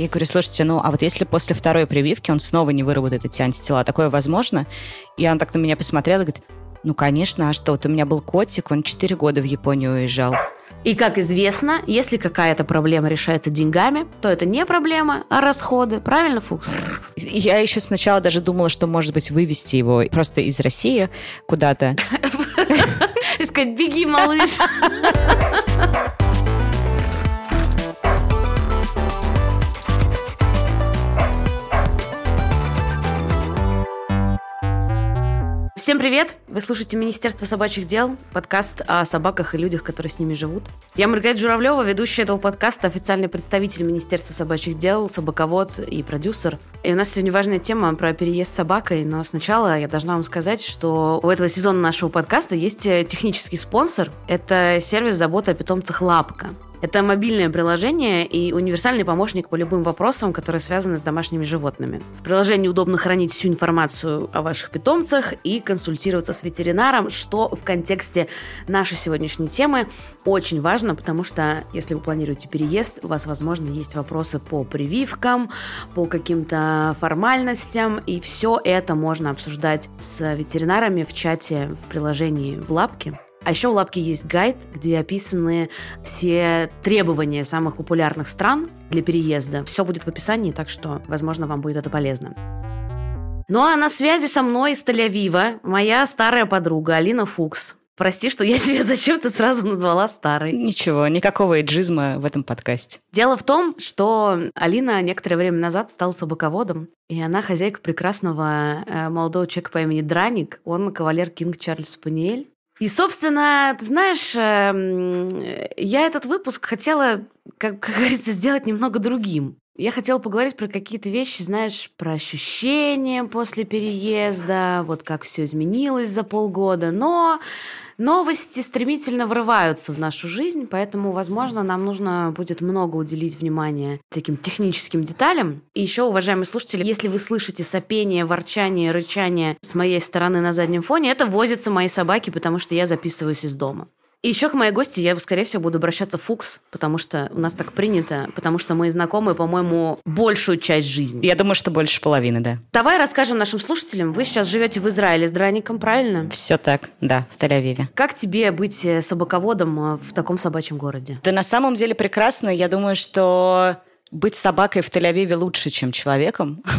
Я говорю, слушайте, ну, а вот если после второй прививки он снова не выработает эти антитела, такое возможно? И он так на меня посмотрел и говорит, ну, конечно, а что? Вот у меня был котик, он 4 года в Японию уезжал. И, как известно, если какая-то проблема решается деньгами, то это не проблема, а расходы. Правильно, Фукс? Я еще сначала даже думала, что, может быть, вывести его просто из России куда-то. И сказать, беги, малыш. Всем привет! Вы слушаете Министерство собачьих дел, подкаст о собаках и людях, которые с ними живут. Я Маргарита Журавлева, ведущая этого подкаста, официальный представитель Министерства собачьих дел, собаковод и продюсер. И у нас сегодня важная тема про переезд с собакой, но сначала я должна вам сказать, что у этого сезона нашего подкаста есть технический спонсор. Это сервис заботы о питомцах «Лапка». Это мобильное приложение и универсальный помощник по любым вопросам, которые связаны с домашними животными. В приложении удобно хранить всю информацию о ваших питомцах и консультироваться с ветеринаром, что в контексте нашей сегодняшней темы очень важно, потому что если вы планируете переезд, у вас, возможно, есть вопросы по прививкам, по каким-то формальностям, и все это можно обсуждать с ветеринарами в чате в приложении в лапке. А еще у Лапки есть гайд, где описаны все требования самых популярных стран для переезда. Все будет в описании, так что, возможно, вам будет это полезно. Ну а на связи со мной из Тель-Авива моя старая подруга Алина Фукс. Прости, что я тебя зачем-то сразу назвала старой. Ничего, никакого эйджизма в этом подкасте. Дело в том, что Алина некоторое время назад стала собаководом, и она хозяйка прекрасного э, молодого человека по имени Драник. Он кавалер Кинг Чарльз Спаниель. И, собственно, ты знаешь, эм, я этот выпуск хотела, как, как говорится, сделать немного другим. Я хотела поговорить про какие-то вещи, знаешь, про ощущения после переезда, вот как все изменилось за полгода. Но Новости стремительно врываются в нашу жизнь, поэтому, возможно, нам нужно будет много уделить внимания таким техническим деталям. И еще, уважаемые слушатели, если вы слышите сопение, ворчание, рычание с моей стороны на заднем фоне, это возятся мои собаки, потому что я записываюсь из дома. И еще к моей гости я, скорее всего, буду обращаться Фукс, потому что у нас так принято, потому что мы знакомы, по-моему, большую часть жизни. Я думаю, что больше половины, да. Давай расскажем нашим слушателям. Вы сейчас живете в Израиле с драником, правильно? Все так, да, в Тель-Авиве. Как тебе быть э, собаководом э, в таком собачьем городе? Да на самом деле прекрасно. Я думаю, что быть собакой в Тель-Авиве лучше, чем человеком.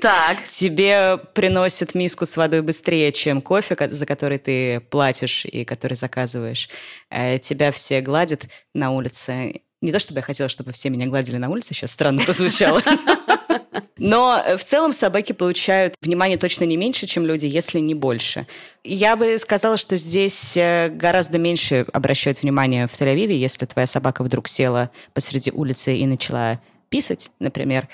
Так. Тебе приносят миску с водой быстрее, чем кофе, за который ты платишь и который заказываешь. Э, тебя все гладят на улице. Не то, чтобы я хотела, чтобы все меня гладили на улице, сейчас странно прозвучало. Но в целом собаки получают внимание точно не меньше, чем люди, если не больше. Я бы сказала, что здесь э, гораздо меньше обращают внимание в Тель-Авиве, если твоя собака вдруг села посреди улицы и начала писать, например,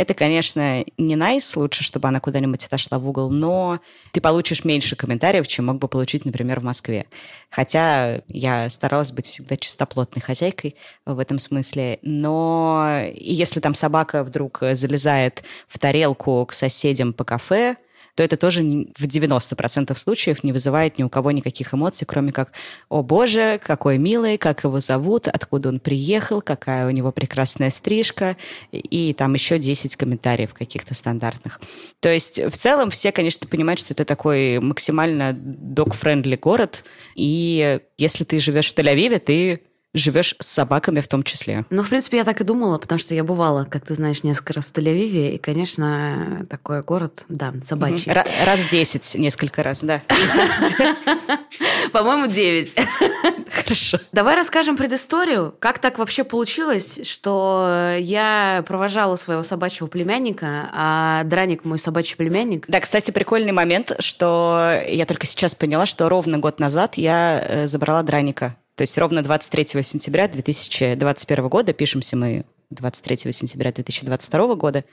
это, конечно, не найс, лучше, чтобы она куда-нибудь отошла в угол, но ты получишь меньше комментариев, чем мог бы получить, например, в Москве. Хотя я старалась быть всегда чистоплотной хозяйкой в этом смысле. Но если там собака вдруг залезает в тарелку к соседям по кафе, то это тоже в 90% случаев не вызывает ни у кого никаких эмоций, кроме как «О боже, какой милый, как его зовут, откуда он приехал, какая у него прекрасная стрижка» и там еще 10 комментариев каких-то стандартных. То есть в целом все, конечно, понимают, что это такой максимально dog-friendly город, и если ты живешь в Тель-Авиве, ты живешь с собаками в том числе. Ну, в принципе, я так и думала, потому что я бывала, как ты знаешь, несколько раз в Тель-Авиве, и, конечно, такой город, да, собачий. Р- раз десять, несколько раз, да. По-моему, девять. Хорошо. Давай расскажем предысторию. Как так вообще получилось, что я провожала своего собачьего племянника, а Драник мой собачий племянник? Да, кстати, прикольный момент, что я только сейчас поняла, что ровно год назад я э, забрала Драника то есть ровно 23 сентября 2021 года, пишемся мы 23 сентября 2022 года,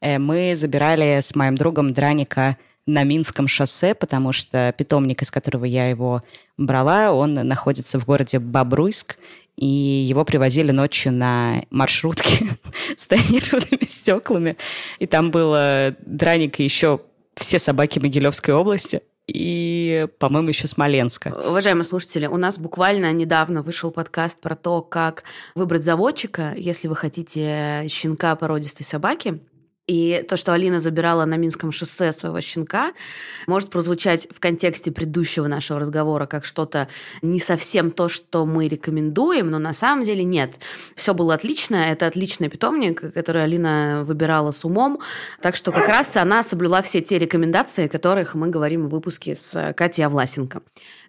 э, мы забирали с моим другом Драника на Минском шоссе, потому что питомник, из которого я его брала, он находится в городе Бобруйск, и его привозили ночью на маршрутке с тонированными стеклами. И там было Драник и еще все собаки Могилевской области. И, по-моему, еще Смоленска. Уважаемые слушатели, у нас буквально недавно вышел подкаст про то, как выбрать заводчика, если вы хотите щенка породистой собаки. И то, что Алина забирала на Минском шоссе своего щенка, может прозвучать в контексте предыдущего нашего разговора как что-то не совсем то, что мы рекомендуем, но на самом деле нет. Все было отлично, это отличный питомник, который Алина выбирала с умом, так что как раз она соблюла все те рекомендации, о которых мы говорим в выпуске с Катей Авласенко.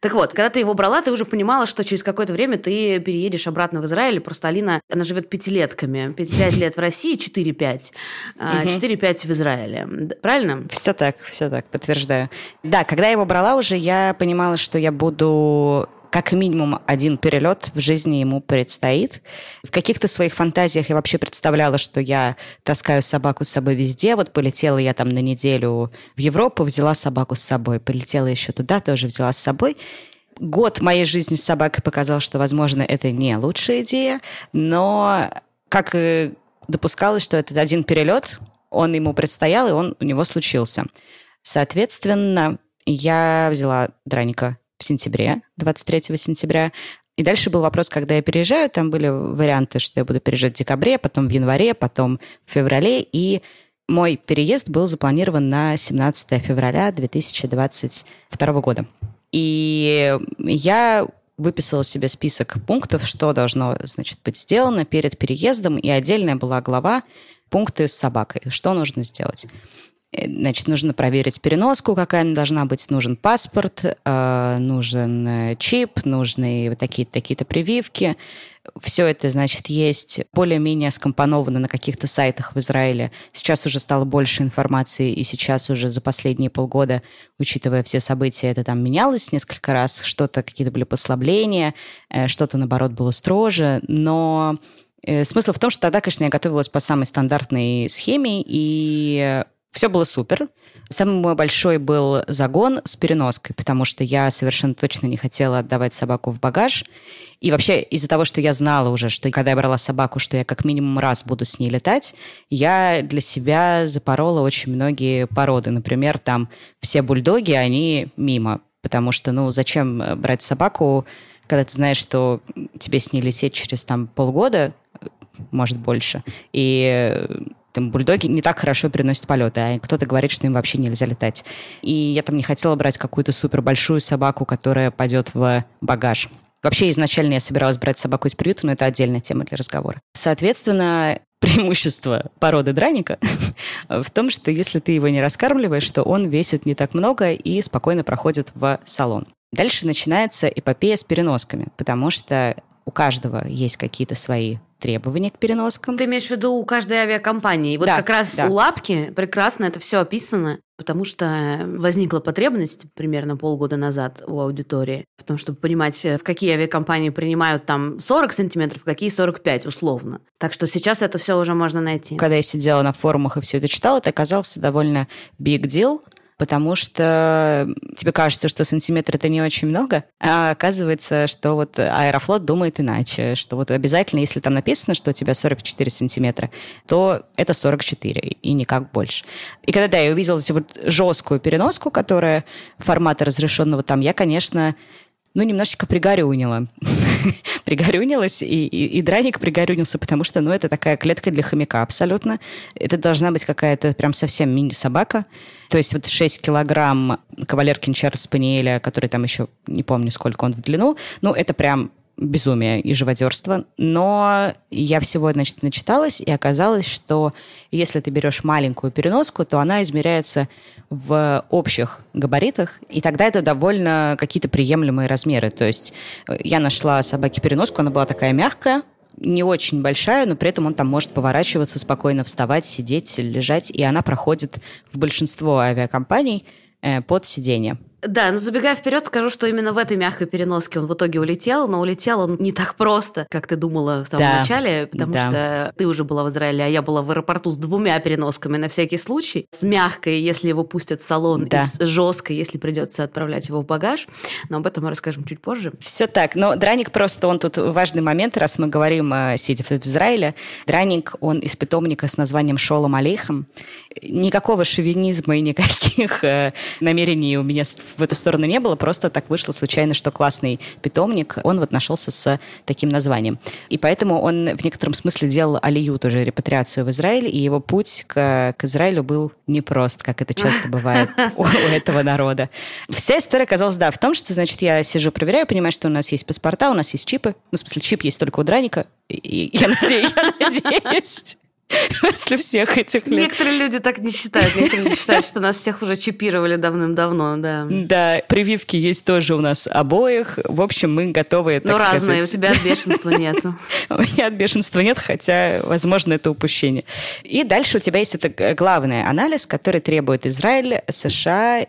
Так вот, когда ты его брала, ты уже понимала, что через какое-то время ты переедешь обратно в Израиль, просто Алина, она живет пятилетками, пять лет в России, 4-5, 4-5 в Израиле. Правильно? Все так, все так, подтверждаю. Да, когда я его брала уже, я понимала, что я буду как минимум один перелет в жизни ему предстоит. В каких-то своих фантазиях я вообще представляла, что я таскаю собаку с собой везде. Вот полетела я там на неделю в Европу, взяла собаку с собой. Полетела еще туда, тоже взяла с собой. Год моей жизни с собакой показал, что, возможно, это не лучшая идея, но как допускалось, что этот один перелет он ему предстоял, и он у него случился. Соответственно, я взяла Драника в сентябре, 23 сентября. И дальше был вопрос, когда я переезжаю. Там были варианты, что я буду переезжать в декабре, потом в январе, потом в феврале. И мой переезд был запланирован на 17 февраля 2022 года. И я выписала себе список пунктов, что должно, значит, быть сделано перед переездом, и отдельная была глава пункты с собакой. Что нужно сделать? Э, значит, нужно проверить переноску, какая она должна быть. Нужен паспорт, э, нужен э, чип, нужны вот такие-то такие прививки. Все это, значит, есть более-менее скомпоновано на каких-то сайтах в Израиле. Сейчас уже стало больше информации, и сейчас уже за последние полгода, учитывая все события, это там менялось несколько раз. Что-то, какие-то были послабления, что-то, наоборот, было строже. Но смысл в том, что тогда, конечно, я готовилась по самой стандартной схеме, и все было супер. Самый мой большой был загон с переноской, потому что я совершенно точно не хотела отдавать собаку в багаж. И вообще из-за того, что я знала уже, что когда я брала собаку, что я как минимум раз буду с ней летать, я для себя запорола очень многие породы. Например, там все бульдоги, они мимо. Потому что, ну, зачем брать собаку, когда ты знаешь, что тебе с ней лететь через там полгода, может, больше. И там, бульдоги не так хорошо переносят полеты, а кто-то говорит, что им вообще нельзя летать. И я там не хотела брать какую-то супер большую собаку, которая пойдет в багаж. Вообще, изначально я собиралась брать собаку из приюта, но это отдельная тема для разговора. Соответственно, преимущество породы драника в том, что если ты его не раскармливаешь, то он весит не так много и спокойно проходит в салон. Дальше начинается эпопея с переносками, потому что у каждого есть какие-то свои требования к переноскам. Ты имеешь в виду у каждой авиакомпании. И вот да, как раз да. у Лапки прекрасно это все описано, потому что возникла потребность примерно полгода назад у аудитории в том, чтобы понимать, в какие авиакомпании принимают там 40 сантиметров, в какие 45 условно. Так что сейчас это все уже можно найти. Когда я сидела на форумах и все это читала, это оказался довольно big deal, потому что тебе кажется, что сантиметр это не очень много, а оказывается, что вот Аэрофлот думает иначе, что вот обязательно, если там написано, что у тебя 44 сантиметра, то это 44 и никак больше. И когда да, я увидела эту вот жесткую переноску, которая формата разрешенного там, я, конечно, ну, немножечко пригорюнила. Пригорюнилась, и, и, и драник пригорюнился, потому что, ну, это такая клетка для хомяка абсолютно. Это должна быть какая-то прям совсем мини-собака. То есть вот 6 килограмм кавалер Кинчар Спаниеля, который там еще, не помню, сколько он в длину, ну, это прям безумие и живодерство. Но я всего, значит, начиталась, и оказалось, что если ты берешь маленькую переноску, то она измеряется в общих габаритах, и тогда это довольно какие-то приемлемые размеры. То есть э, я нашла собаке-переноску, она была такая мягкая, не очень большая, но при этом он там может поворачиваться, спокойно вставать, сидеть, лежать, и она проходит в большинство авиакомпаний э, под сиденье. Да, но забегая вперед, скажу, что именно в этой мягкой переноске он в итоге улетел, но улетел он не так просто, как ты думала в самом да. начале, потому да. что ты уже была в Израиле, а я была в аэропорту с двумя переносками на всякий случай, с мягкой, если его пустят в салон, да. и с жесткой, если придется отправлять его в багаж. Но об этом мы расскажем чуть позже. Все так. Но Драник просто, он тут важный момент, раз мы говорим, сидя в Израиле. Драник, он из питомника с названием Шолом Алейхам. Никакого шовинизма и никаких э, намерений у меня в эту сторону не было, просто так вышло случайно, что классный питомник, он вот нашелся с таким названием. И поэтому он в некотором смысле делал алию, тоже репатриацию в Израиль, и его путь к, к Израилю был непрост, как это часто бывает у, этого народа. Вся история оказалась, да, в том, что, значит, я сижу, проверяю, понимаю, что у нас есть паспорта, у нас есть чипы. Ну, в смысле, чип есть только у Драника. И я надеюсь, я надеюсь После всех этих лет. Некоторые люди так не считают. Некоторые люди считают, что нас всех уже чипировали давным-давно, да. Да, прививки есть тоже у нас обоих. В общем, мы готовы, так Ну, разные, у тебя от бешенства нету. У меня от бешенства нет, хотя, возможно, это упущение. И дальше у тебя есть это главный анализ, который требует Израиль, США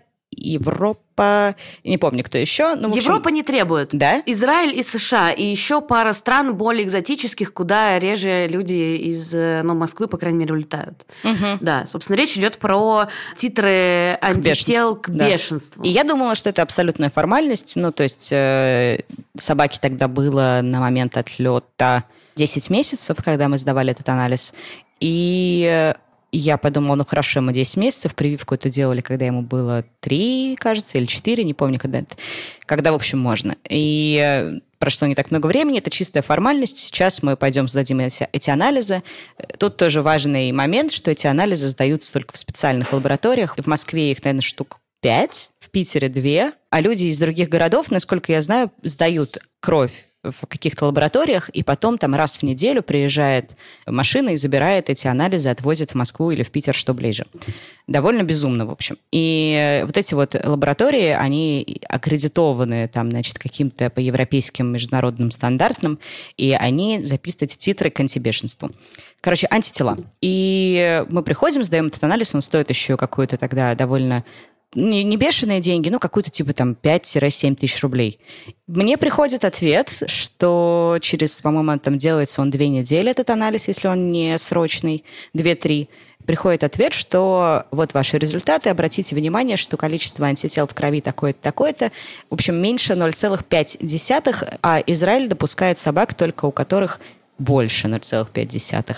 Европа, не помню, кто еще. Ну, общем... Европа не требует. Да? Израиль и США, и еще пара стран более экзотических, куда реже люди из ну, Москвы, по крайней мере, улетают. Угу. Да, собственно, речь идет про титры антител к, да. бешенству. И я думала, что это абсолютная формальность. Ну, то есть э, собаке тогда было на момент отлета 10 месяцев, когда мы сдавали этот анализ. И э, и я подумала, ну хорошо, мы 10 месяцев, прививку это делали, когда ему было 3, кажется, или 4, не помню, когда это, когда, в общем, можно. И э, прошло не так много времени, это чистая формальность. Сейчас мы пойдем сдадим эти анализы. Тут тоже важный момент, что эти анализы сдаются только в специальных лабораториях. В Москве их, наверное, штук 5, в Питере 2, а люди из других городов, насколько я знаю, сдают кровь в каких-то лабораториях, и потом там раз в неделю приезжает машина и забирает эти анализы, отвозит в Москву или в Питер, что ближе. Довольно безумно, в общем. И вот эти вот лаборатории, они аккредитованы там, значит, каким-то по европейским международным стандартам, и они записывают титры к антибешенству. Короче, антитела. И мы приходим, сдаем этот анализ, он стоит еще какую-то тогда довольно не, не бешеные деньги, ну, какую-то типа там 5-7 тысяч рублей. Мне приходит ответ, что через, по-моему, там делается он две недели, этот анализ, если он не срочный, 2-3. Приходит ответ, что вот ваши результаты, обратите внимание, что количество антител в крови такое-то, такое-то. В общем, меньше 0,5, а Израиль допускает собак, только у которых больше 0,5.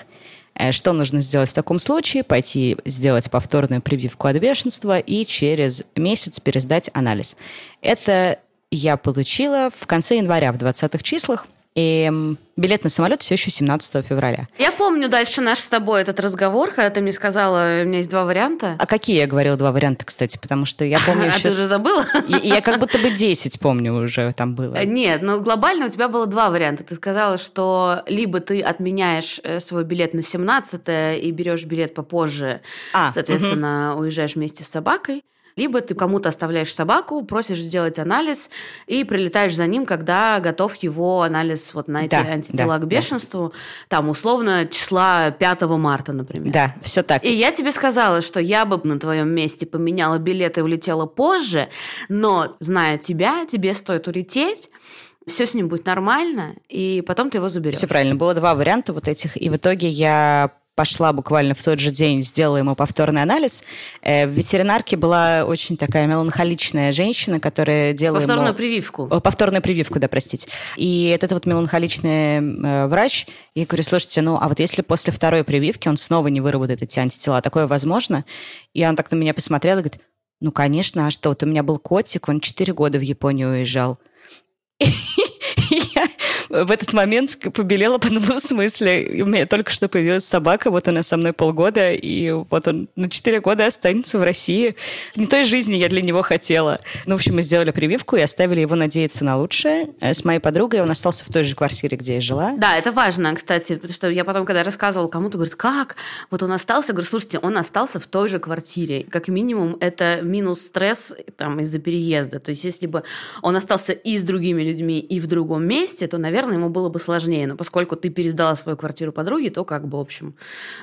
Э, что нужно сделать в таком случае? Пойти сделать повторную прививку от бешенства и через месяц пересдать анализ. Это я получила в конце января, в 20-х числах. И билет на самолет все еще 17 февраля. Я помню дальше наш с тобой этот разговор, когда ты мне сказала, у меня есть два варианта. А какие я говорила два варианта, кстати? Потому что я помню... А ты уже забыла? Я как будто бы 10 помню уже там было. Нет, но глобально у тебя было два варианта. Ты сказала, что либо ты отменяешь э, свой билет на 17 и берешь билет попозже, а, соответственно, уезжаешь вместе с собакой, либо ты кому-то оставляешь собаку, просишь сделать анализ и прилетаешь за ним, когда готов его анализ вот на эти да, антитела да, к бешенству, да. там условно числа 5 марта, например. Да, все так. И я тебе сказала, что я бы на твоем месте поменяла билет и улетела позже, но зная тебя, тебе стоит улететь, все с ним будет нормально, и потом ты его заберешь. Все правильно. Было два варианта вот этих, и в итоге я пошла буквально в тот же день, сделала ему повторный анализ. Э, в ветеринарке была очень такая меланхоличная женщина, которая делала Повторную ему... прививку. Повторную прививку, да, простите. И этот вот меланхоличный э, врач, я говорю, слушайте, ну, а вот если после второй прививки он снова не выработает эти антитела, такое возможно? И он так на меня посмотрел и говорит, ну, конечно, а что? Вот у меня был котик, он 4 года в Японию уезжал. В этот момент побелела, подумала, в смысле, у меня только что появилась собака, вот она со мной полгода, и вот он на 4 года останется в России. Не той жизни я для него хотела. Ну, в общем, мы сделали прививку и оставили его надеяться на лучшее. Э, с моей подругой он остался в той же квартире, где я жила. Да, это важно, кстати, потому что я потом, когда рассказывала кому-то, говорит, как? Вот он остался, говорю, слушайте, он остался в той же квартире. Как минимум, это минус стресс там из-за переезда. То есть, если бы он остался и с другими людьми, и в другом месте, то, наверное, наверное, ему было бы сложнее. Но поскольку ты пересдала свою квартиру подруге, то как бы, в общем,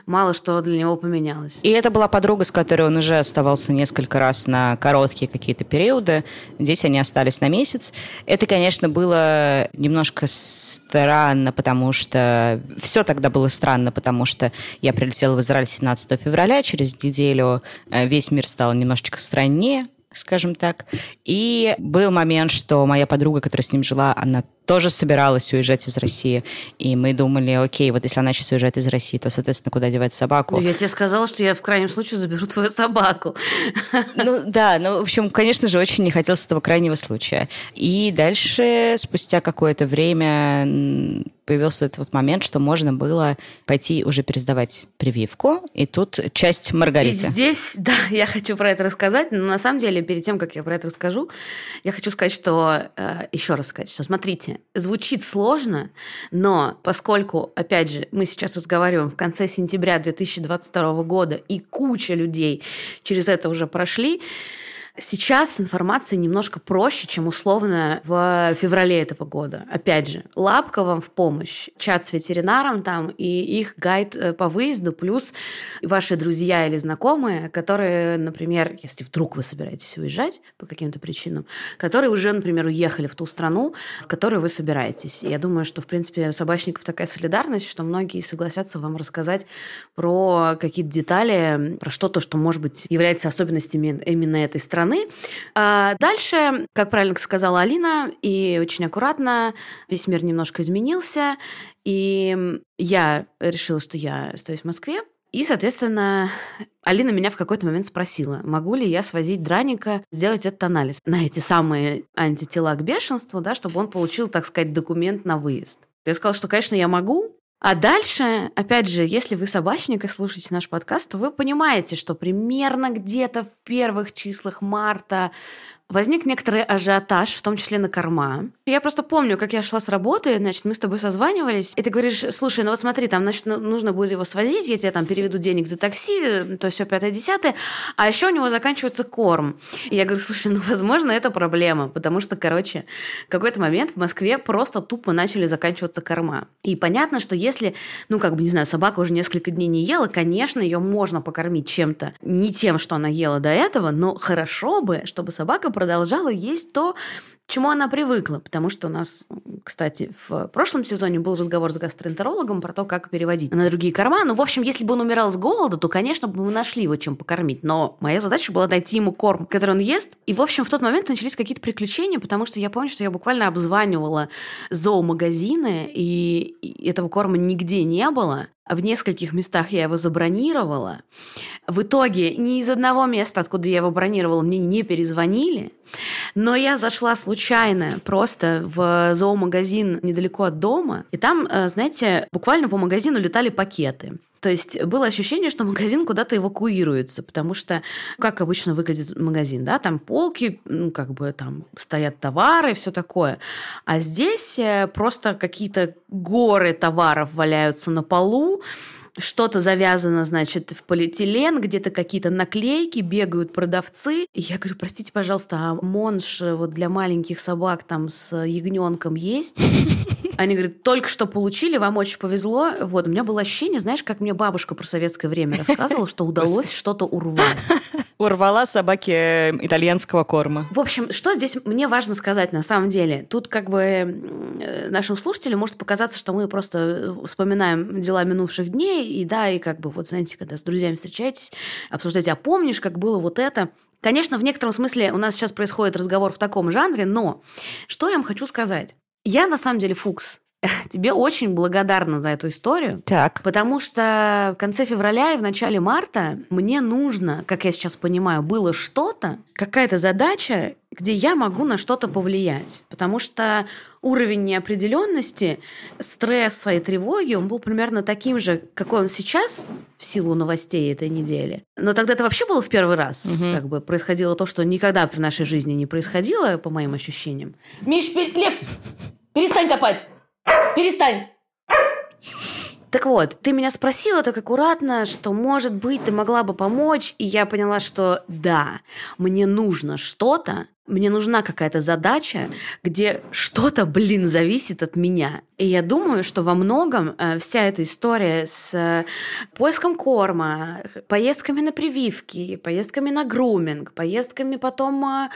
мало что для него поменялось. И это была подруга, с которой он уже оставался несколько раз на короткие какие-то периоды. Здесь они остались на месяц. Это, конечно, было немножко странно, потому что... Все тогда было странно, потому что я прилетела в Израиль 17 февраля, через неделю э, весь мир стал немножечко страннее, скажем так. И был момент, что моя подруга, которая с ним жила, она тоже собиралась уезжать из России. И мы думали, окей, вот если она сейчас уезжает из России, то, соответственно, куда девать собаку? Ну, я тебе сказала, что я в крайнем случае заберу твою собаку. Ну, да, ну, в общем, конечно же, очень не хотелось этого крайнего случая. И дальше, спустя какое-то время, появился этот вот момент, что можно было пойти уже пересдавать прививку, и тут часть Маргариты. И здесь, да, я хочу про это рассказать, но на самом деле, перед тем, как я про это расскажу, я хочу сказать, что, э, еще раз сказать, что, смотрите, звучит сложно, но поскольку, опять же, мы сейчас разговариваем в конце сентября 2022 года, и куча людей через это уже прошли, Сейчас информация немножко проще, чем условно в феврале этого года. Опять же, лапка вам в помощь, чат с ветеринаром там и их гайд э, по выезду, плюс ваши друзья или знакомые, которые, например, если вдруг вы собираетесь уезжать по каким-то причинам, которые уже, например, уехали в ту страну, в которой вы собираетесь. И я думаю, что, в принципе, у собачников такая солидарность, что многие согласятся вам рассказать про какие-то детали, про что-то, что, может быть, является особенностями именно этой страны, страны. А дальше, как правильно сказала Алина, и очень аккуратно, весь мир немножко изменился, и я решила, что я остаюсь в Москве, и, соответственно, Алина меня в какой-то момент спросила, могу ли я свозить Драника сделать этот анализ на эти самые антитела к бешенству, да, чтобы он получил, так сказать, документ на выезд. Я сказала, что, конечно, я могу, а дальше, опять же, если вы собачник и слушаете наш подкаст, то вы понимаете, что примерно где-то в первых числах марта возник некоторый ажиотаж, в том числе на корма. Я просто помню, как я шла с работы, значит, мы с тобой созванивались, и ты говоришь, слушай, ну вот смотри, там, значит, ну, нужно будет его свозить, я тебе там переведу денег за такси, то все пятое, десятое, а еще у него заканчивается корм. И я говорю, слушай, ну, возможно, это проблема, потому что, короче, в какой-то момент в Москве просто тупо начали заканчиваться корма. И понятно, что если, ну, как бы, не знаю, собака уже несколько дней не ела, конечно, ее можно покормить чем-то, не тем, что она ела до этого, но хорошо бы, чтобы собака продолжала есть то, чему она привыкла. Потому что у нас, кстати, в прошлом сезоне был разговор с гастроэнтерологом про то, как переводить на другие корма. Ну, в общем, если бы он умирал с голода, то, конечно, бы мы нашли его чем покормить. Но моя задача была найти ему корм, который он ест. И, в общем, в тот момент начались какие-то приключения, потому что я помню, что я буквально обзванивала зоомагазины, и этого корма нигде не было. В нескольких местах я его забронировала. В итоге ни из одного места, откуда я его бронировала, мне не перезвонили. Но я зашла случайно просто в зоомагазин недалеко от дома. И там, э, знаете, буквально по магазину летали пакеты. То есть было ощущение, что магазин куда-то эвакуируется, потому что как обычно выглядит магазин, да, там полки, ну, как бы там стоят товары, все такое. А здесь э, просто какие-то горы товаров валяются на полу, что-то завязано, значит, в полиэтилен, где-то какие-то наклейки, бегают продавцы. И я говорю, простите, пожалуйста, а монш вот для маленьких собак там с ягненком есть? Они говорят, только что получили, вам очень повезло. Вот, у меня было ощущение, знаешь, как мне бабушка про советское время рассказывала, что удалось что-то урвать. Урвала собаки э, итальянского корма. В общем, что здесь мне важно сказать на самом деле? Тут как бы э, нашим слушателям может показаться, что мы просто э, вспоминаем дела минувших дней, и да, и как бы вот, знаете, когда с друзьями встречаетесь, обсуждаете, а помнишь, как было вот это? Конечно, в некотором смысле у нас сейчас происходит разговор в таком жанре, но что я вам хочу сказать? Я на самом деле Фукс. Тебе очень благодарна за эту историю. Так. Потому что в конце февраля и в начале марта мне нужно, как я сейчас понимаю, было что-то, какая-то задача, где я могу на что-то повлиять. Потому что уровень неопределенности, стресса и тревоги, он был примерно таким же, какой он сейчас в силу новостей этой недели. Но тогда это вообще было в первый раз. Угу. Как бы происходило то, что никогда при нашей жизни не происходило, по моим ощущениям. Миш, Лев, перестань копать! Перестань! Так вот, ты меня спросила так аккуратно, что, может быть, ты могла бы помочь, и я поняла, что да, мне нужно что-то, мне нужна какая-то задача, где что-то, блин, зависит от меня. И я думаю, что во многом э, вся эта история с э, поиском корма, поездками на прививки, поездками на груминг, поездками потом э,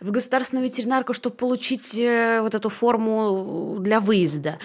в государственную ветеринарку, чтобы получить вот эту форму для выезда,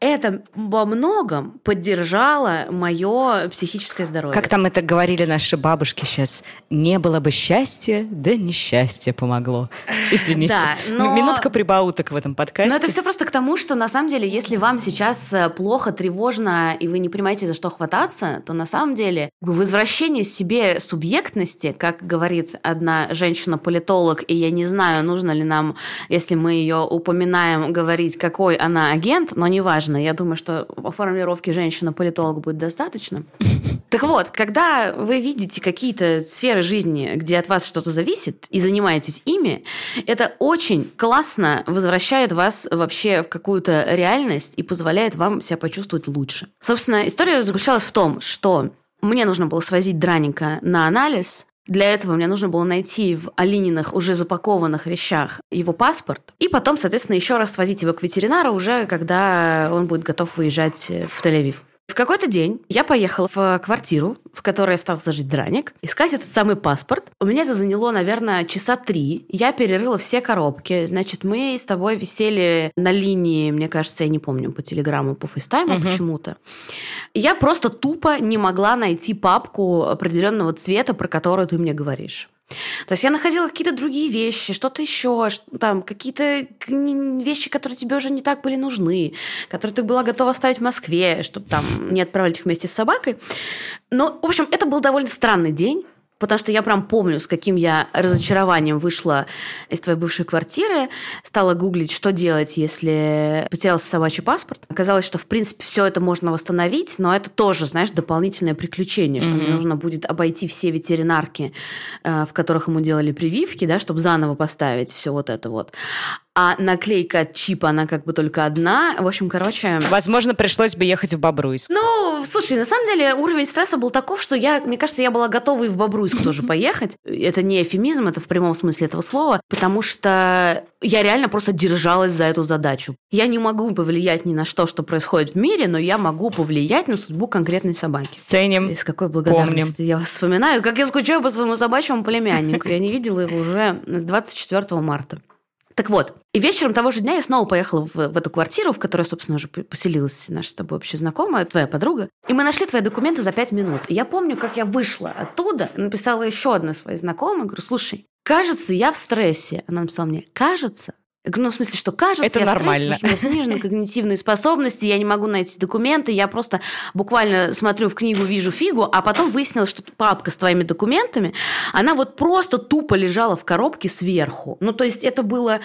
это во многом поддержало мое психическое здоровье. Как там это говорили наши бабушки сейчас, не было бы счастья, да несчастье помогло. Извините. Да, но... Минутка прибауток в этом подкасте. Но это все просто к тому, что на самом деле, если вам сейчас э, плохо, тревожно, и вы не понимаете, за что хвататься, то на самом деле возвращение себе субъектности, как говорит одна женщина-политолог, и я не знаю, нужно ли нам, если мы ее упоминаем, говорить, какой она агент, но неважно. Я думаю, что формулировки женщина-политолог будет достаточно. Так вот, когда вы видите какие-то сферы жизни, где от вас что-то зависит, и занимаетесь ими, это очень классно возвращает вас вообще в какую-то реальность и позволяет вам себя почувствовать лучше. Собственно, история заключалась в том, что мне нужно было свозить Драника на анализ, для этого мне нужно было найти в Алининых уже запакованных вещах его паспорт, и потом, соответственно, еще раз свозить его к ветеринару уже, когда он будет готов выезжать в Тель-Авив. В какой-то день я поехала в квартиру, в которой остался жить Драник, искать этот самый паспорт. У меня это заняло, наверное, часа три. Я перерыла все коробки. Значит, мы с тобой висели на линии, мне кажется, я не помню, по телеграмму, по фейстайму угу. почему-то. Я просто тупо не могла найти папку определенного цвета, про которую ты мне говоришь. То есть я находила какие-то другие вещи, что-то еще, там какие-то вещи, которые тебе уже не так были нужны, которые ты была готова оставить в Москве, чтобы там не отправлять их вместе с собакой. Но, в общем, это был довольно странный день потому что я прям помню, с каким я разочарованием вышла из твоей бывшей квартиры, стала гуглить, что делать, если потерялся собачий паспорт. Оказалось, что, в принципе, все это можно восстановить, но это тоже, знаешь, дополнительное приключение, что mm-hmm. мне нужно будет обойти все ветеринарки, э, в которых ему делали прививки, да, чтобы заново поставить все вот это вот а наклейка от чипа, она как бы только одна. В общем, короче... Возможно, пришлось бы ехать в Бобруйск. Ну, слушай, на самом деле уровень стресса был таков, что я, мне кажется, я была готова и в Бобруйск тоже поехать. Это не эфемизм, это в прямом смысле этого слова, потому что я реально просто держалась за эту задачу. Я не могу повлиять ни на что, что происходит в мире, но я могу повлиять на судьбу конкретной собаки. Ценим. И с какой благодарностью помним. я вспоминаю, как я скучаю по своему собачьему племяннику. Я не видела его уже с 24 марта. Так вот, и вечером того же дня я снова поехала в, в эту квартиру, в которой, собственно, уже поселилась наша с тобой общая знакомая, твоя подруга. И мы нашли твои документы за пять минут. И я помню, как я вышла оттуда, написала еще одной своей знакомой, говорю, слушай, кажется, я в стрессе. Она написала мне, кажется, ну, в смысле, что кажется, это я нормально. Стрессе, у меня снижены когнитивные способности, я не могу найти документы, я просто буквально смотрю в книгу, вижу фигу, а потом выяснилось, что папка с твоими документами, она вот просто тупо лежала в коробке сверху. Ну, то есть это было,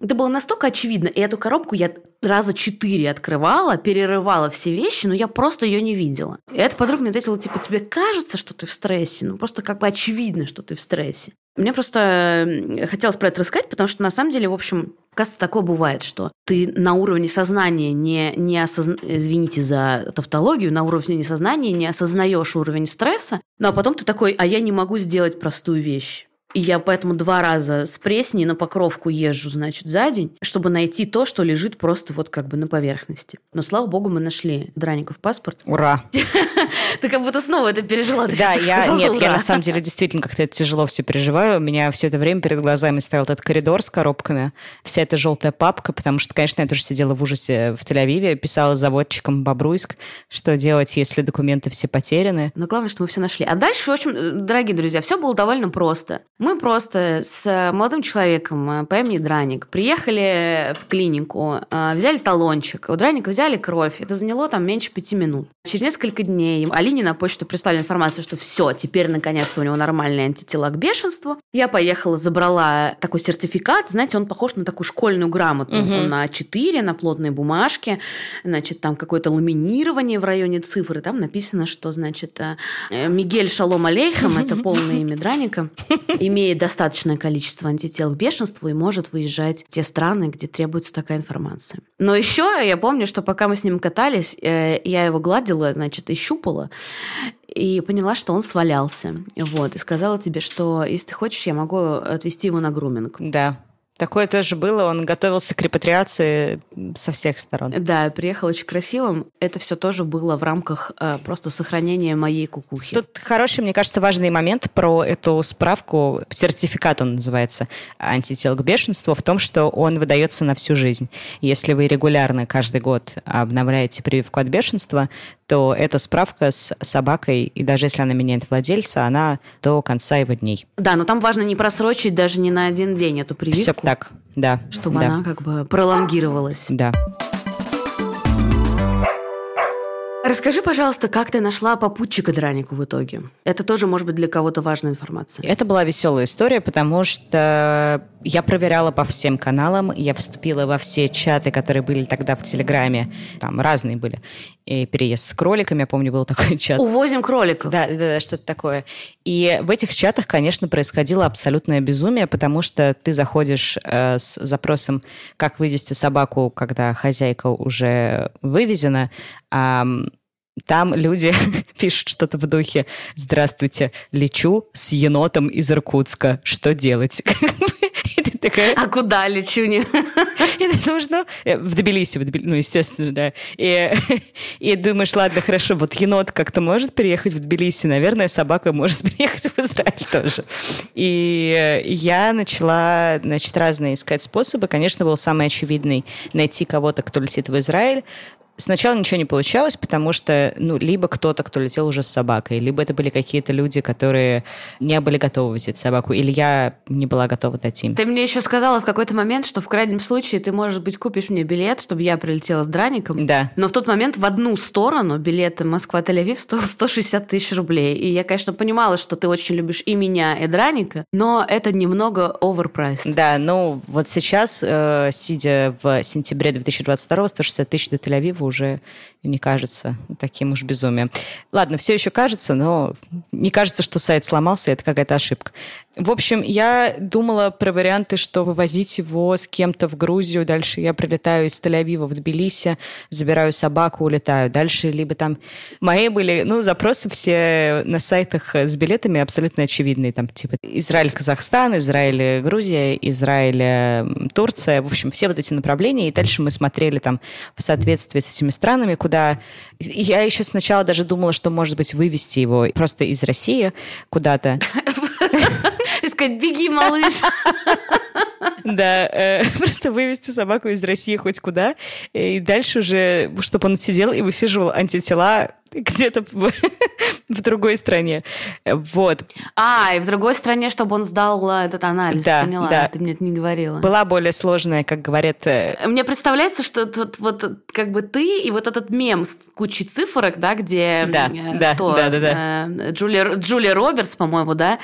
это было настолько очевидно, и эту коробку я раза четыре открывала, перерывала все вещи, но я просто ее не видела. И эта подруга мне ответила, типа, тебе кажется, что ты в стрессе? Ну, просто как бы очевидно, что ты в стрессе. Мне просто хотелось про это рассказать, потому что на самом деле, в общем, кажется, такое бывает, что ты на уровне сознания не, не осозна... извините за тавтологию, на уровне сознания не осознаешь уровень стресса, ну а потом ты такой, а я не могу сделать простую вещь. И я поэтому два раза с Пресни на Покровку езжу, значит, за день, чтобы найти то, что лежит просто вот как бы на поверхности. Но, слава богу, мы нашли Драников паспорт. Ура! Ты как будто снова это пережила. Да, я, нет, я на самом деле действительно как-то это тяжело все переживаю. У меня все это время перед глазами стоял этот коридор с коробками, вся эта желтая папка, потому что, конечно, я тоже сидела в ужасе в Тель-Авиве, писала заводчикам Бобруйск, что делать, если документы все потеряны. Но главное, что мы все нашли. А дальше, в общем, дорогие друзья, все было довольно просто. Мы просто с молодым человеком э, по имени Драник приехали в клинику, э, взяли талончик, у Драника взяли кровь. Это заняло там меньше пяти минут. Через несколько дней Алине на почту прислали информацию, что все, теперь наконец-то у него нормальные антитела к бешенству. Я поехала, забрала такой сертификат. Знаете, он похож на такую школьную грамоту. Угу. Он на А4, на плотной бумажке. Значит, там какое-то ламинирование в районе цифры. Там написано, что, значит, э, Мигель Шалом Алейхам, это полное имя Драника, имеет достаточное количество антител к бешенству и может выезжать в те страны, где требуется такая информация. Но еще я помню, что пока мы с ним катались, э, я его гладила, значит, и щупала, и поняла, что он свалялся. Вот, и сказала тебе, что если ты хочешь, я могу отвезти его на груминг. Да. Такое тоже было. Он готовился к репатриации со всех сторон. Да, приехал очень красивым. Это все тоже было в рамках э, просто сохранения моей кукухи. Тут хороший, мне кажется, важный момент про эту справку. Сертификат он называется антител к бешенству в том, что он выдается на всю жизнь. Если вы регулярно каждый год обновляете прививку от бешенства, то эта справка с собакой, и даже если она меняет владельца, она до конца его дней. Да, но там важно не просрочить даже не на один день эту прививку. Все так, да. Чтобы да. она как бы пролонгировалась. Да. Расскажи, пожалуйста, как ты нашла попутчика Дранику в итоге? Это тоже, может быть, для кого-то важная информация. Это была веселая история, потому что я проверяла по всем каналам, я вступила во все чаты, которые были тогда в Телеграме, там разные были. И переезд с кроликами, я помню, был такой чат. Увозим кроликов. Да, да, да, что-то такое. И в этих чатах, конечно, происходило абсолютное безумие, потому что ты заходишь э, с запросом, как вывести собаку, когда хозяйка уже вывезена, там люди пишут что-то в духе «Здравствуйте, лечу с енотом из Иркутска. Что делать?» такая... А куда лечу? Не? И ты думаешь, ну, э, в Тбилиси, в Тбилиси, ну, естественно, да. И, и думаешь, ладно, хорошо, вот енот как-то может переехать в Тбилиси, наверное, собака может переехать в Израиль тоже. И я начала, значит, разные искать способы. Конечно, был самый очевидный найти кого-то, кто летит в Израиль, Сначала ничего не получалось, потому что, ну, либо кто-то, кто летел уже с собакой, либо это были какие-то люди, которые не были готовы взять собаку, или я не была готова дать им. Ты мне еще сказала в какой-то момент, что в крайнем случае ты, может быть, купишь мне билет, чтобы я прилетела с драником. Да. Но в тот момент в одну сторону билет Москва-Тель-Авив стоил 160 тысяч рублей. И я, конечно, понимала, что ты очень любишь и меня, и драника, но это немного overpriced. Да, ну вот сейчас, э, сидя в сентябре 2022, 160 тысяч до Тель-Авива уже не кажется таким уж безумием. Ладно, все еще кажется, но не кажется, что сайт сломался, это какая-то ошибка. В общем, я думала про варианты, что вывозить его с кем-то в Грузию. Дальше я прилетаю из Тель-Авива в Тбилиси, забираю собаку, улетаю. Дальше либо там... Мои были, ну, запросы все на сайтах с билетами абсолютно очевидные. Там типа Израиль-Казахстан, Израиль-Грузия, Израиль-Турция. В общем, все вот эти направления. И дальше мы смотрели там в соответствии с этими странами, куда... Я еще сначала даже думала, что, может быть, вывести его просто из России куда-то. Искать, беги, малыш. Да, э, просто вывести собаку из России хоть куда, и дальше уже, чтобы он сидел и высиживал антитела где-то в, в другой стране. Вот. А, и в другой стране, чтобы он сдал э, этот анализ. Да, Поняла, да. ты мне это не говорила. Была более сложная, как говорят... Э, мне представляется, что тут вот как бы ты и вот этот мем с кучей цифрок, да, где... Да, э, да, кто, да, да, да. Джулия, Джулия Робертс, по-моему, да,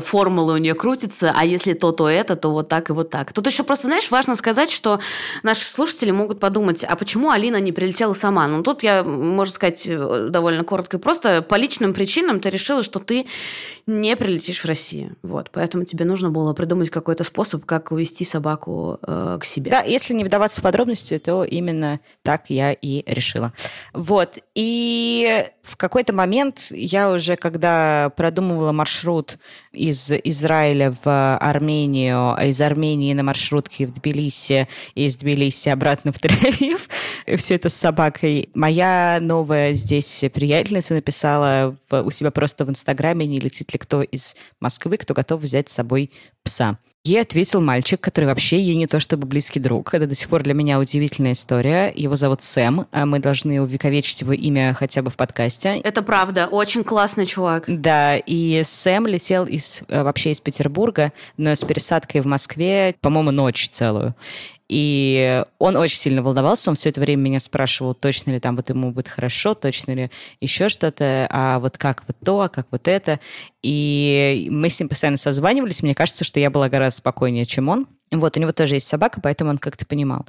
формула у нее крутится, а если то, то это, то вот так и вот так. Тут еще просто, знаешь, важно сказать, что наши слушатели могут подумать, а почему Алина не прилетела сама? Ну, тут я, можно сказать, довольно коротко просто. По личным причинам ты решила, что ты не прилетишь в Россию. Вот. Поэтому тебе нужно было придумать какой-то способ, как увести собаку э, к себе. Да, если не вдаваться в подробности, то именно так я и решила. Вот. И в какой-то момент я уже, когда продумывала маршрут из Израиля в Армению, а из Армении на маршрутке в Тбилиси, из Тбилиси обратно в Тель-Авив, все это с собакой, моя новая здесь приятельница написала у себя просто в Инстаграме, не летит ли кто из Москвы, кто готов взять с собой пса. Ей ответил мальчик, который вообще ей не то чтобы близкий друг. Это до сих пор для меня удивительная история. Его зовут Сэм. А мы должны увековечить его имя хотя бы в подкасте. Это правда. Очень классный чувак. Да, и Сэм летел из, э, вообще из Петербурга, но с пересадкой в Москве, по-моему, ночь целую. И он очень сильно волновался, он все это время меня спрашивал, точно ли там вот ему будет хорошо, точно ли еще что-то, а вот как вот то, а как вот это. И мы с ним постоянно созванивались, мне кажется, что я была гораздо спокойнее, чем он. Вот, у него тоже есть собака, поэтому он как-то понимал.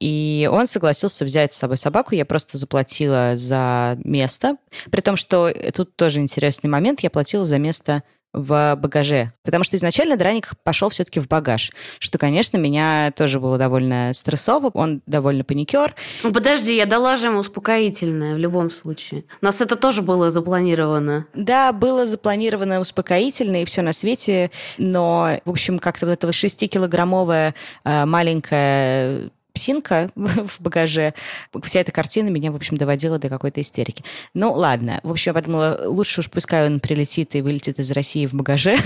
И он согласился взять с собой собаку. Я просто заплатила за место. При том, что тут тоже интересный момент. Я платила за место в багаже. Потому что изначально драник пошел все-таки в багаж, что, конечно, меня тоже было довольно стрессово. Он довольно паникер. Ну, подожди, я дала же ему успокоительное в любом случае. У нас это тоже было запланировано. Да, было запланировано успокоительное и все на свете, но, в общем, как-то вот эта вот 6-килограммовая э, маленькая псинка в багаже. Вся эта картина меня, в общем, доводила до какой-то истерики. Ну, ладно. В общем, я подумала, лучше уж пускай он прилетит и вылетит из России в багаже,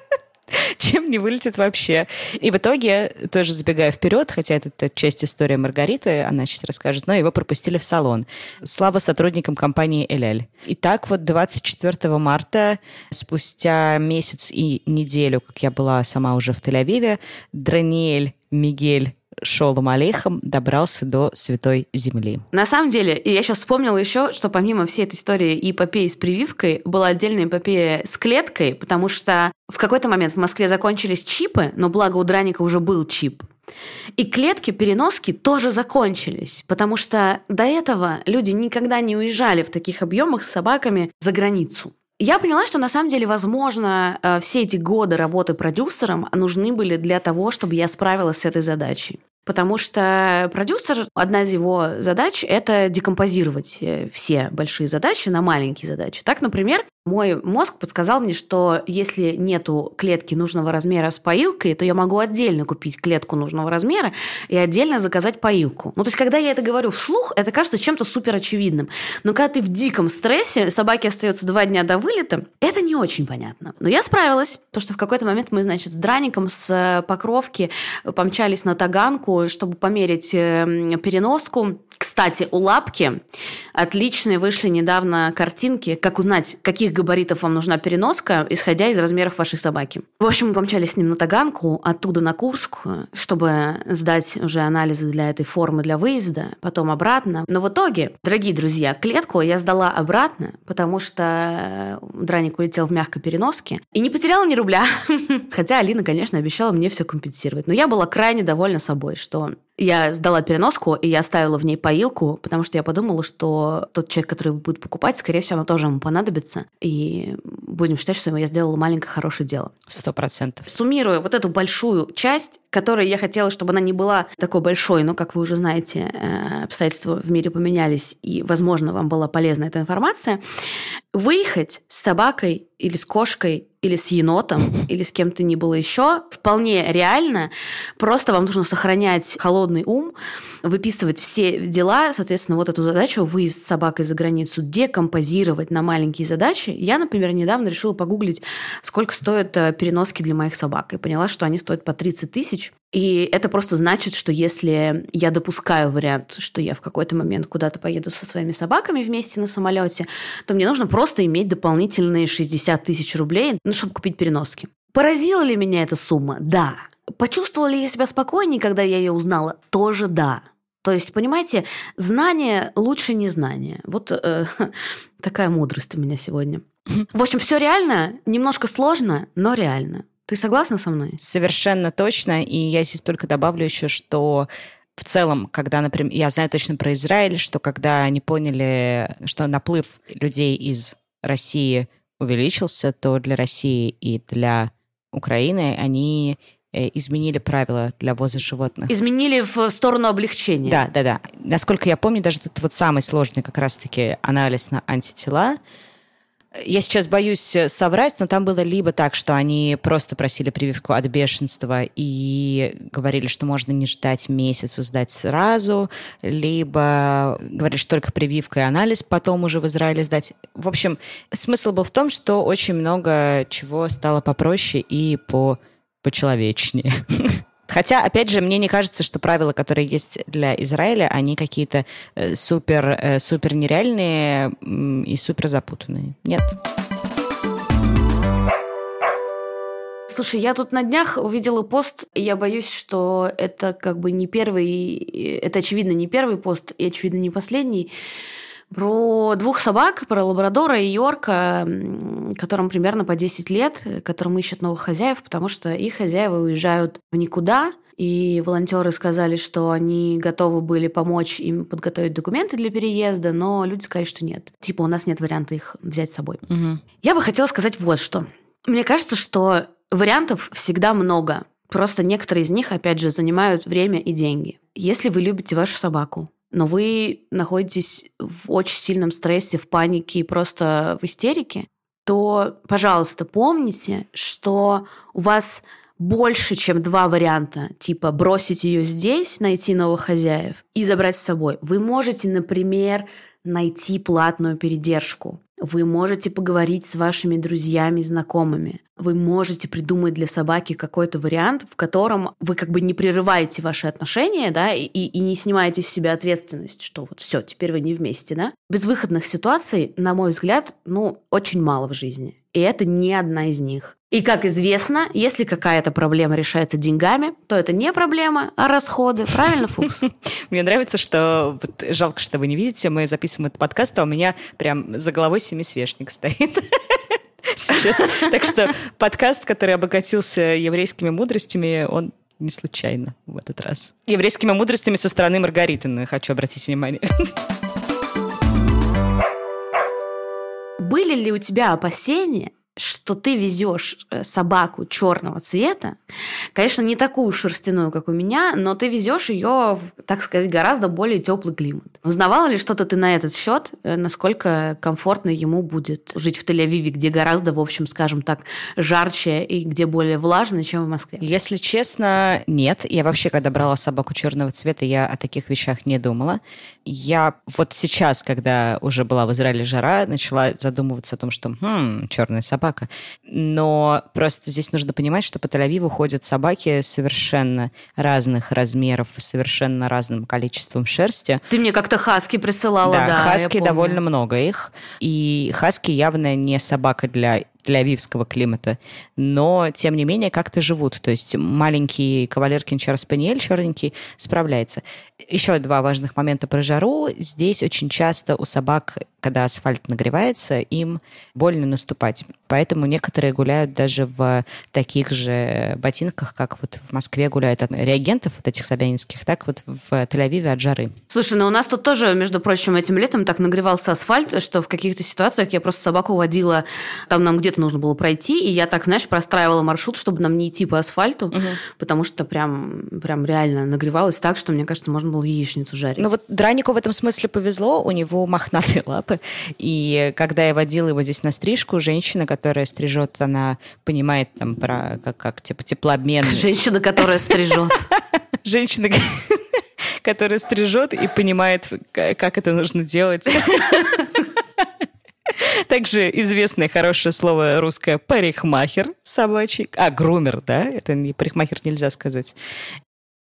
чем не вылетит вообще. И в итоге, тоже забегая вперед, хотя это, это часть истории Маргариты, она сейчас расскажет, но его пропустили в салон. Слава сотрудникам компании «Эляль». И так вот 24 марта, спустя месяц и неделю, как я была сама уже в Тель-Авиве, Драниэль Мигель Шолом Алейхом добрался до Святой Земли. На самом деле, я сейчас вспомнила еще, что помимо всей этой истории и эпопеи с прививкой, была отдельная эпопея с клеткой, потому что в какой-то момент в Москве закончились чипы, но благо у Драника уже был чип. И клетки-переноски тоже закончились, потому что до этого люди никогда не уезжали в таких объемах с собаками за границу. Я поняла, что на самом деле, возможно, э, все эти годы работы продюсером нужны были для того, чтобы я справилась с этой задачей. Потому что продюсер, одна из его задач – это декомпозировать э, все большие задачи на маленькие задачи. Так, например, мой мозг подсказал мне, что если нету клетки нужного размера с поилкой, то я могу отдельно купить клетку нужного размера и отдельно заказать поилку. Ну, то есть, когда я это говорю вслух, это кажется чем-то супер очевидным. Но когда ты в диком стрессе, собаке остается два дня до вылета, это не очень понятно. Но я справилась, потому что в какой-то момент мы, значит, с Драником с Покровки помчались на Таганку, чтобы померить э, переноску. Кстати, у Лапки отличные вышли недавно картинки, как узнать, каких габаритов вам нужна переноска, исходя из размеров вашей собаки. В общем, мы помчались с ним на Таганку, оттуда на Курск, чтобы сдать уже анализы для этой формы для выезда, потом обратно. Но в итоге, дорогие друзья, клетку я сдала обратно, потому что драник улетел в мягкой переноске и не потеряла ни рубля. Хотя Алина, конечно, обещала мне все компенсировать. Но я была крайне довольна собой, что я сдала переноску, и я оставила в ней поилку, потому что я подумала, что тот человек, который будет покупать, скорее всего, оно тоже ему понадобится. И будем считать, что я сделала маленькое хорошее дело. Сто процентов. Суммируя вот эту большую часть, которой я хотела, чтобы она не была такой большой, но, как вы уже знаете, э, обстоятельства в мире поменялись, и, возможно, вам была полезна эта информация, выехать с собакой или с кошкой или с енотом, или с кем-то ни было еще, вполне реально. Просто вам нужно сохранять холодный ум, выписывать все дела, соответственно, вот эту задачу выезд с собакой за границу декомпозировать на маленькие задачи. Я, например, недавно решила погуглить, сколько стоят э, переноски для моих собак, и поняла, что они стоят по 30 тысяч. И это просто значит, что если я допускаю вариант, что я в какой-то момент куда-то поеду со своими собаками вместе на самолете, то мне нужно просто иметь дополнительные 60 тысяч рублей, ну, чтобы купить переноски. Поразила ли меня эта сумма? Да. Почувствовала ли я себя спокойнее, когда я ее узнала? Тоже да. То есть, понимаете, знание лучше незнания. Вот э, такая мудрость у меня сегодня. В общем, все реально, немножко сложно, но реально. Ты согласна со мной? Совершенно точно. И я здесь только добавлю еще, что в целом, когда, например, я знаю точно про Израиль, что когда они поняли, что наплыв людей из России увеличился, то для России и для Украины они э, изменили правила для ввоза животных. Изменили в сторону облегчения. Да, да, да. Насколько я помню, даже этот вот самый сложный как раз-таки анализ на антитела – я сейчас боюсь э, соврать, но там было либо так, что они просто просили прививку от бешенства и говорили, что можно не ждать месяца, сдать сразу, либо говорили, что только прививка и анализ потом уже в Израиле сдать. В общем, смысл был в том, что очень много чего стало попроще и по почеловечнее. Хотя, опять же, мне не кажется, что правила, которые есть для Израиля, они какие-то э, супер, э, супер нереальные и супер запутанные. Нет. Слушай, я тут на днях увидела пост, и я боюсь, что это как бы не первый, это очевидно не первый пост, и очевидно не последний, про двух собак, про лабрадора и Йорка, которым примерно по 10 лет, которым ищут новых хозяев, потому что их хозяева уезжают в никуда, и волонтеры сказали, что они готовы были помочь им подготовить документы для переезда, но люди сказали, что нет. Типа у нас нет варианта их взять с собой. Угу. Я бы хотела сказать вот что. Мне кажется, что вариантов всегда много. Просто некоторые из них, опять же, занимают время и деньги. Если вы любите вашу собаку, но вы находитесь в очень сильном стрессе, в панике и просто в истерике, то, пожалуйста, помните, что у вас больше, чем два варианта, типа бросить ее здесь, найти новых хозяев и забрать с собой. Вы можете, например, найти платную передержку. Вы можете поговорить с вашими друзьями, знакомыми. Вы можете придумать для собаки какой-то вариант, в котором вы как бы не прерываете ваши отношения, да, и, и не снимаете с себя ответственность, что вот все, теперь вы не вместе, да. Безвыходных ситуаций, на мой взгляд, ну, очень мало в жизни. И это не одна из них. И, как известно, если какая-то проблема решается деньгами, то это не проблема, а расходы. Правильно, Фукс? Мне нравится, что... Жалко, что вы не видите, мы записываем этот подкаст, а у меня прям за головой семисвешник стоит. Сейчас. Так что подкаст, который обогатился еврейскими мудростями, он не случайно в этот раз. Еврейскими мудростями со стороны Маргариты, хочу обратить внимание. Были ли у тебя опасения, что ты везешь э, собаку черного цвета, конечно, не такую шерстяную, как у меня, но ты везешь ее, так сказать, гораздо более теплый климат. Узнавала ли что-то ты на этот счет, э, насколько комфортно ему будет жить в Тель-Авиве, где гораздо, в общем, скажем так, жарче и где более влажно, чем в Москве? Если честно, нет. Я вообще, когда брала собаку черного цвета, я о таких вещах не думала. Я вот сейчас, когда уже была в Израиле жара, начала задумываться о том, что хм, черная собака собака. Но просто здесь нужно понимать, что по Тель-Авиву ходят собаки совершенно разных размеров, совершенно разным количеством шерсти. Ты мне как-то хаски присылала, да. Да, хаски довольно много их. И хаски явно не собака для тель-авивского климата, но, тем не менее, как-то живут. То есть маленький кавалер Кинчар Спаниель, черненький, справляется. Еще два важных момента про жару. Здесь очень часто у собак, когда асфальт нагревается, им больно наступать. Поэтому некоторые гуляют даже в таких же ботинках, как вот в Москве гуляют от реагентов вот этих собянинских, так вот в Тель-Авиве от жары. Слушай, ну у нас тут тоже, между прочим, этим летом так нагревался асфальт, что в каких-то ситуациях я просто собаку водила, там нам где-то нужно было пройти, и я так, знаешь, простраивала маршрут, чтобы нам не идти по асфальту, угу. потому что прям, прям реально нагревалось так, что, мне кажется, можно было яичницу жарить. Ну вот Дранику в этом смысле повезло, у него мохнатые лапы, и когда я водила его здесь на стрижку, женщина, которая стрижет, она понимает там про как, как типа теплообмен. Женщина, которая стрижет. Женщина, которая стрижет и понимает, как это нужно делать. Также известное хорошее слово русское парикмахер собачий. А, грумер, да? Это не парикмахер нельзя сказать.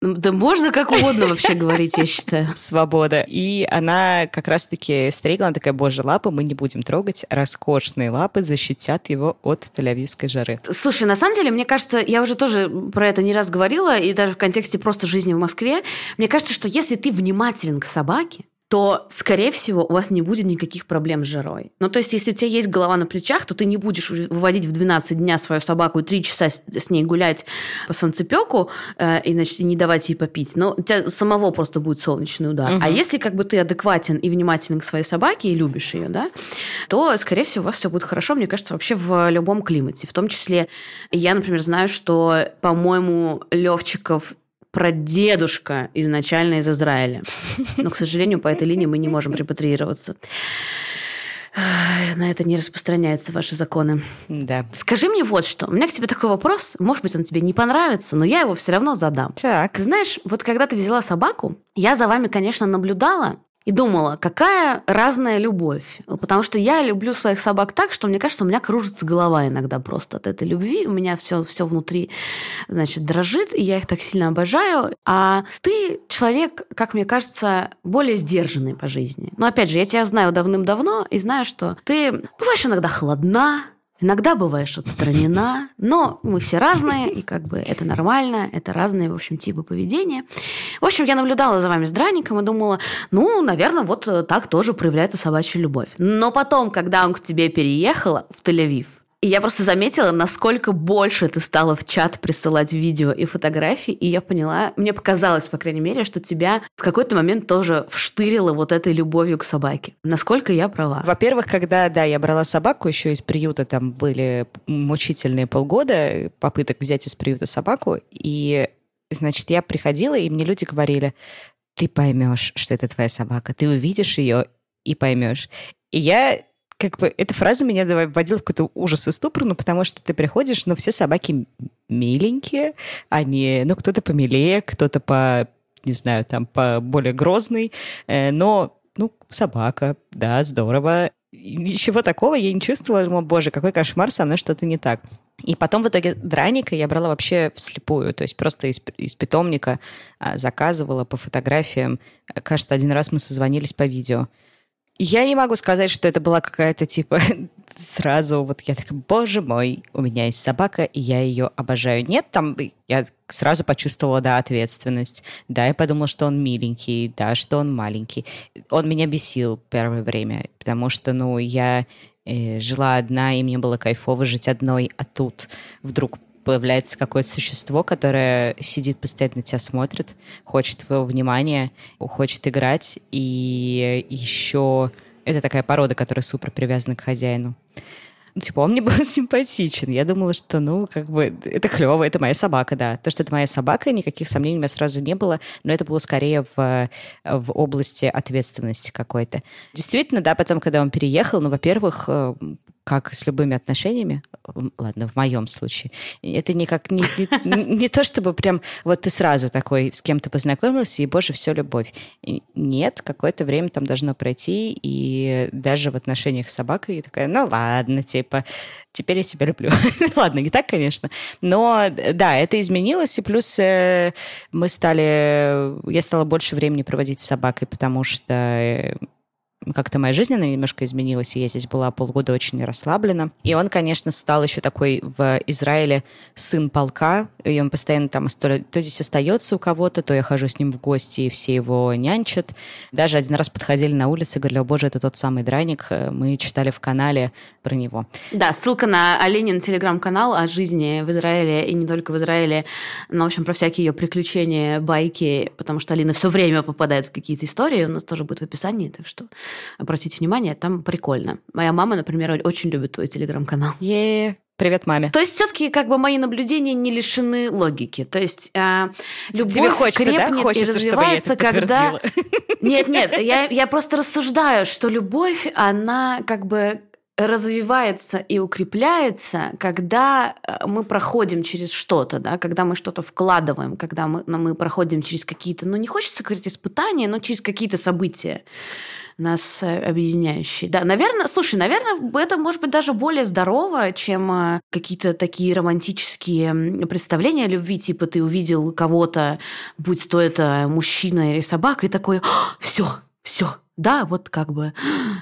Ну, да можно как угодно вообще говорить, я считаю. Свобода. И она как раз-таки стригла, она такая, боже, лапы мы не будем трогать, роскошные лапы защитят его от тель жары. Слушай, на самом деле, мне кажется, я уже тоже про это не раз говорила, и даже в контексте просто жизни в Москве, мне кажется, что если ты внимателен к собаке, то, скорее всего, у вас не будет никаких проблем с жарой. Ну, то есть, если у тебя есть голова на плечах, то ты не будешь выводить в 12 дня свою собаку и 3 часа с, с ней гулять по солнцепеку э, и, значит, не давать ей попить. Но у тебя самого просто будет солнечный удар. Угу. А если как бы ты адекватен и внимателен к своей собаке и любишь ее, да, то, скорее всего, у вас все будет хорошо, мне кажется, вообще в любом климате. В том числе, я, например, знаю, что, по-моему, Левчиков прадедушка изначально из Израиля. Но, к сожалению, по этой линии мы не можем репатриироваться. На это не распространяются ваши законы. Да. Скажи мне вот что. У меня к тебе такой вопрос. Может быть, он тебе не понравится, но я его все равно задам. Так. Ты знаешь, вот когда ты взяла собаку, я за вами, конечно, наблюдала, и думала, какая разная любовь. Потому что я люблю своих собак так, что мне кажется, у меня кружится голова иногда просто от этой любви. У меня все, все внутри, значит, дрожит, и я их так сильно обожаю. А ты человек, как мне кажется, более сдержанный по жизни. Но опять же, я тебя знаю давным-давно и знаю, что ты бываешь иногда холодна, Иногда бываешь отстранена, но мы все разные, и как бы это нормально, это разные, в общем, типы поведения. В общем, я наблюдала за вами с Драником и думала, ну, наверное, вот так тоже проявляется собачья любовь. Но потом, когда он к тебе переехал в Тель-Авив, и я просто заметила, насколько больше ты стала в чат присылать видео и фотографии, и я поняла, мне показалось, по крайней мере, что тебя в какой-то момент тоже вштырило вот этой любовью к собаке. Насколько я права? Во-первых, когда, да, я брала собаку еще из приюта, там были мучительные полгода попыток взять из приюта собаку, и, значит, я приходила, и мне люди говорили, ты поймешь, что это твоя собака, ты увидишь ее и поймешь. И я как бы эта фраза меня вводила в какой-то ужас и ступор, ну, потому что ты приходишь, ну, все собаки миленькие, они, ну, кто-то помилее, кто-то по, не знаю, там, по более грозный, э, но ну, собака, да, здорово. ничего такого я не чувствовала. Думала, боже, какой кошмар, со мной что-то не так. И потом в итоге драника я брала вообще вслепую, то есть просто из, из питомника а, заказывала по фотографиям. Кажется, один раз мы созвонились по видео. Я не могу сказать, что это была какая-то типа сразу вот я такая, боже мой, у меня есть собака, и я ее обожаю. Нет, там я сразу почувствовала, да, ответственность. Да, я подумала, что он миленький, да, что он маленький. Он меня бесил первое время, потому что, ну, я э, жила одна, и мне было кайфово жить одной, а тут вдруг появляется какое-то существо, которое сидит постоянно на тебя смотрит, хочет твоего внимания, хочет играть, и еще это такая порода, которая супер привязана к хозяину. Ну, типа, он мне был симпатичен. Я думала, что, ну, как бы, это клево, это моя собака, да. То, что это моя собака, никаких сомнений у меня сразу не было, но это было скорее в, в области ответственности какой-то. Действительно, да, потом, когда он переехал, ну, во-первых, э, как с любыми отношениями, ладно, в моем случае, это никак не, не, не то, чтобы прям вот ты сразу такой с кем-то познакомился, и, боже, все любовь. Нет, какое-то время там должно пройти, и даже в отношениях с собакой я такая, ну ладно, типа, теперь я тебя люблю. ладно, не так, конечно, но да, это изменилось, и плюс э, мы стали, я стала больше времени проводить с собакой, потому что э, как-то моя жизнь, немножко изменилась, и я здесь была полгода очень расслаблена. И он, конечно, стал еще такой в Израиле сын полка, и он постоянно там то, то здесь остается у кого-то, то я хожу с ним в гости, и все его нянчат. Даже один раз подходили на улице и говорили, о боже, это тот самый драник, мы читали в канале про него. Да, ссылка на Оленин телеграм-канал о жизни в Израиле, и не только в Израиле, но, в общем, про всякие ее приключения, байки, потому что Алина все время попадает в какие-то истории, у нас тоже будет в описании, так что обратите внимание, там прикольно. Моя мама, например, очень любит твой телеграм-канал. е Привет маме. То есть все-таки как бы мои наблюдения не лишены логики. То есть э, любовь Тебе хочется, крепнет да? хочется, и развивается, когда... Нет, нет, я, я просто рассуждаю, что любовь, она как бы развивается и укрепляется, когда э, мы проходим через что-то, да, когда мы что-то вкладываем, когда мы, мы проходим через какие-то, ну не хочется говорить испытания, но через какие-то события нас э, объединяющие. Да, наверное, слушай, наверное, это может быть даже более здорово, чем э, какие-то такие романтические представления о любви, типа ты увидел кого-то, будь то это мужчина или собака, и такой, все, все, да, вот как бы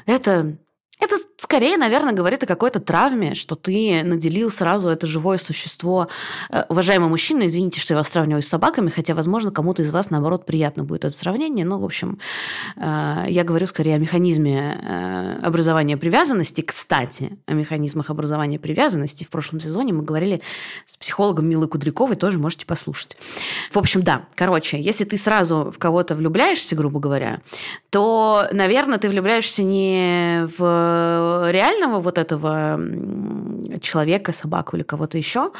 это это скорее, наверное, говорит о какой-то травме, что ты наделил сразу это живое существо. Э, уважаемый мужчина, извините, что я вас сравниваю с собаками, хотя, возможно, кому-то из вас, наоборот, приятно будет это сравнение. Но, в общем, э, я говорю скорее о механизме э, образования привязанности. Кстати, о механизмах образования привязанности. В прошлом сезоне мы говорили с психологом Милой Кудряковой, тоже можете послушать. В общем, да, короче, если ты сразу в кого-то влюбляешься, грубо говоря, то, наверное, ты влюбляешься не в реального вот этого человека, собаку или кого-то еще,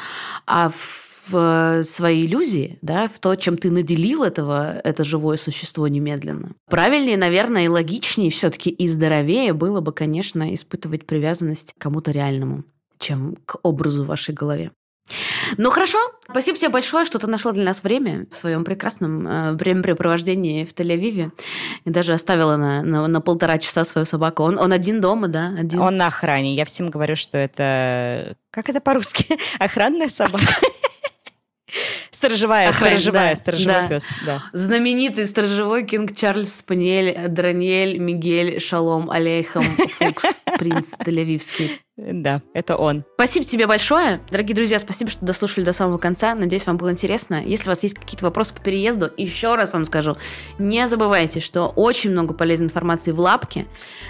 а в свои иллюзии, да, в то, чем ты наделил этого, это живое существо немедленно. Правильнее, наверное, и логичнее все-таки и здоровее было бы, конечно, испытывать привязанность к кому-то реальному, чем к образу в вашей голове. Ну хорошо, спасибо тебе большое, что ты нашла для нас время в своем прекрасном э, времяпрепровождении в Тель-Авиве. И даже оставила на, на, на полтора часа свою собаку. Он, он один дома, да? Один. Он на охране. Я всем говорю, что это... Как это по-русски? Охранная собака. Сторожевая, Охрань, сторожевая, да, сторожевой да. пес, да. Знаменитый сторожевой Кинг Чарльз Спаниель, Драниэль, Мигель, Шалом, Алейхам, Фукс, принц Тель-Авивский. Да, это он. Спасибо тебе большое. Дорогие друзья, спасибо, что дослушали до самого конца. Надеюсь, вам было интересно. Если у вас есть какие-то вопросы по переезду, еще раз вам скажу, не забывайте, что очень много полезной информации в лапке.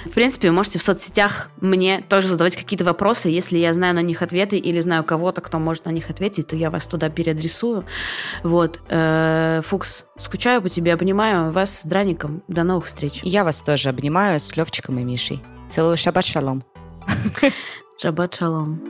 В принципе, вы можете в соцсетях мне тоже задавать какие-то вопросы. Если я знаю на них ответы или знаю кого-то, кто может на них ответить, то я вас туда переадресую. Вот. Э, Фукс, скучаю по тебе, обнимаю вас с Драником. До новых встреч. Я вас тоже обнимаю с Левчиком и Мишей. Целую, шаббат шалом. Шаббат шалом.